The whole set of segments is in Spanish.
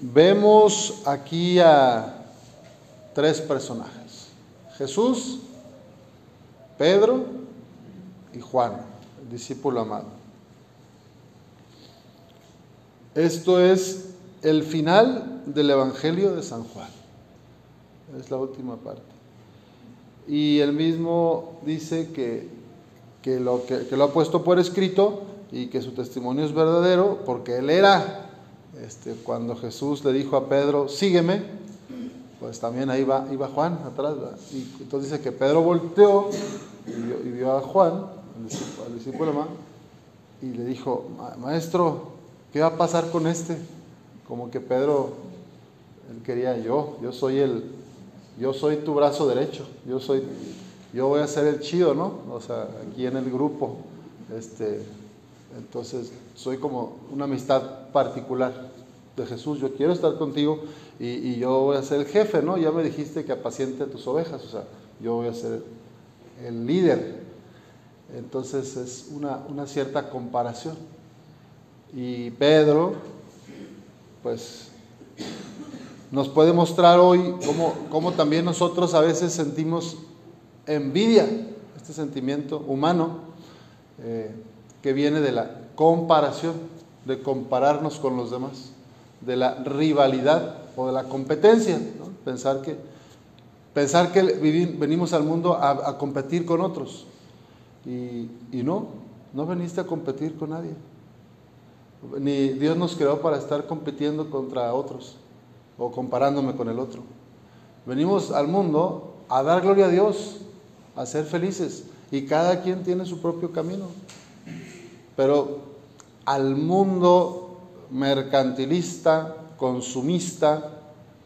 vemos aquí a tres personajes. Jesús, Pedro y Juan, el discípulo amado. Esto es el final del Evangelio de San Juan. Es la última parte. Y él mismo dice que, que, lo, que, que lo ha puesto por escrito y que su testimonio es verdadero porque él era, este, cuando Jesús le dijo a Pedro, sígueme, pues también ahí va, iba Juan atrás. Y entonces dice que Pedro volteó y vio, a Juan, al discípulo, más, y le dijo, maestro, ¿qué va a pasar con este? Como que Pedro, él quería yo, yo soy el, yo soy tu brazo derecho, yo soy, yo voy a ser el chido, ¿no? O sea, aquí en el grupo, este, entonces soy como una amistad particular de Jesús, yo quiero estar contigo y, yo voy a ser el jefe, ¿no? Ya me dijiste que apaciente tus ovejas, o sea, yo voy a ser el líder. Entonces es una, una cierta comparación. Y Pedro, pues, nos puede mostrar hoy cómo, cómo también nosotros a veces sentimos envidia, este sentimiento humano eh, que viene de la comparación, de compararnos con los demás, de la rivalidad o de la competencia, pensar que, pensar que venimos al mundo a, competir con otros. Y, y, no, no veniste a competir con nadie. Ni Dios nos creó para estar compitiendo contra otros o comparándome con el otro. Venimos al mundo a dar gloria a Dios, a ser felices. Y cada quien tiene su propio camino. Pero al mundo mercantilista, consumista,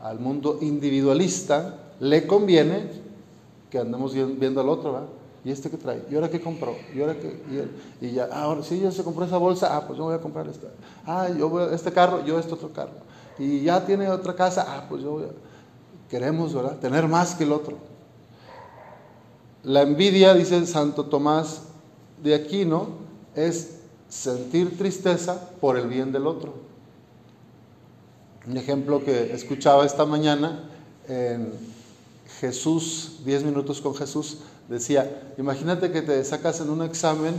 al mundo individualista, le conviene que andemos viendo al otro, ¿verdad? ¿Y este qué trae? ¿Y ahora qué compró? ¿Y ahora qué? Y, ya, ah, ahora sí, ya se compró esa bolsa, ah, pues yo voy a comprar esta. Ah, yo voy a, este carro, yo este otro carro. Y ya tiene otra casa, ah, pues yo voy a... Queremos, ¿verdad? Tener más que el otro. La envidia, dice Santo Tomás de Aquino, es sentir tristeza por el bien del otro. Un ejemplo que escuchaba esta mañana en Jesús, 10 minutos con Jesús, decía, imagínate que te sacas en un examen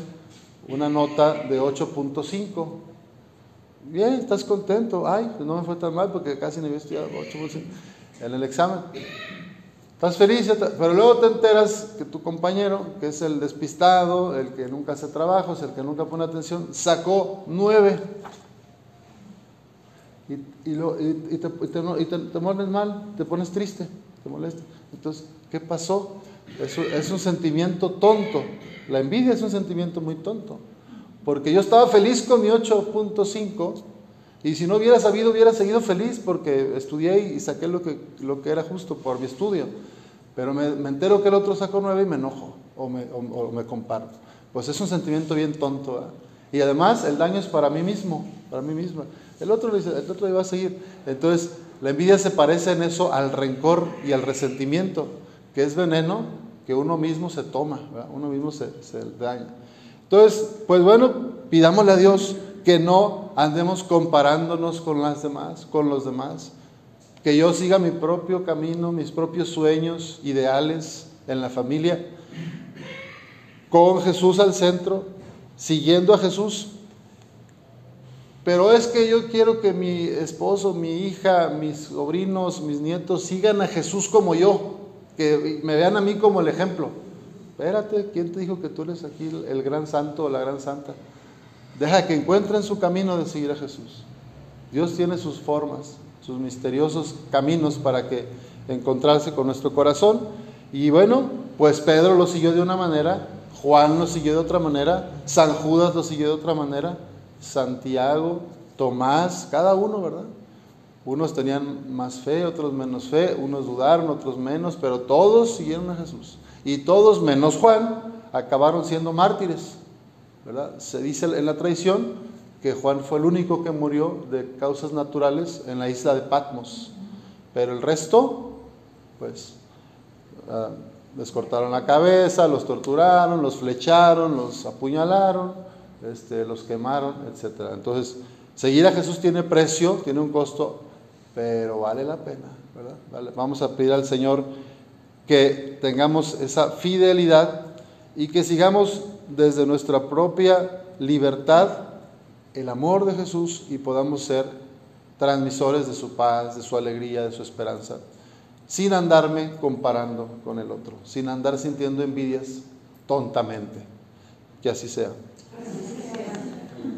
una nota de 8.5. Bien, estás contento. Ay, pues no me fue tan mal porque casi no había estudiado 8.5 en el examen. Estás feliz, pero luego te enteras que tu compañero, que es el despistado, el que nunca hace trabajos, el que nunca pone atención, sacó 9 y, lo, te, te, mal, te pones triste, te molesta. Entonces, ¿qué pasó? Es un sentimiento tonto. La envidia es un sentimiento muy tonto. Porque yo estaba feliz con mi 8.5 y si no hubiera sabido, hubiera seguido feliz porque estudié y saqué lo que, lo que era justo por mi estudio. Pero me, entero que el otro sacó 9 y me enojo o me, o, me comparto. Pues es un sentimiento bien tonto. Y además el daño es para mí mismo, para mí misma. El otro, el otro iba a seguir. Entonces, la envidia se parece en eso al rencor y al resentimiento, que es veneno que uno mismo se toma, uno mismo se, se daña. Entonces, pues bueno, pidámosle a Dios que no andemos comparándonos con las demás, con los demás, que yo siga mi propio camino, mis propios sueños, ideales en la familia, con Jesús al centro, siguiendo a Jesús pero es que yo quiero que mi esposo, mi hija, mis sobrinos, mis nietos sigan a Jesús como yo, que me vean a mí como el ejemplo. Espérate, ¿quién te dijo que tú eres aquí el gran santo o la gran santa? Deja que encuentren su camino de seguir a Jesús. Dios tiene sus formas, sus misteriosos caminos para que encontrarse con nuestro corazón. Y bueno, pues Pedro lo siguió de una manera, Juan lo siguió de otra manera, San Judas lo siguió de otra manera. Santiago, Tomás, cada uno, ¿verdad? Unos tenían más fe, otros menos fe, unos dudaron, otros menos, pero todos siguieron a Jesús. Y todos, menos Juan, acabaron siendo mártires, ¿verdad? Se dice en la tradición que Juan fue el único que murió de causas naturales en la isla de Patmos. Pero el resto, pues, ah, les cortaron la cabeza, los torturaron, los flecharon, los apuñalaron este, los quemaron, etc. Entonces, seguir a Jesús tiene precio, tiene un costo pero vale la pena, ¿verdad? Vamos a pedir al Señor que tengamos esa fidelidad y que sigamos desde nuestra propia libertad el amor de Jesús y podamos ser transmisores de su paz, de su alegría, de su esperanza, sin andarme comparando con el otro, sin andar sintiendo envidias tontamente. Que así sea.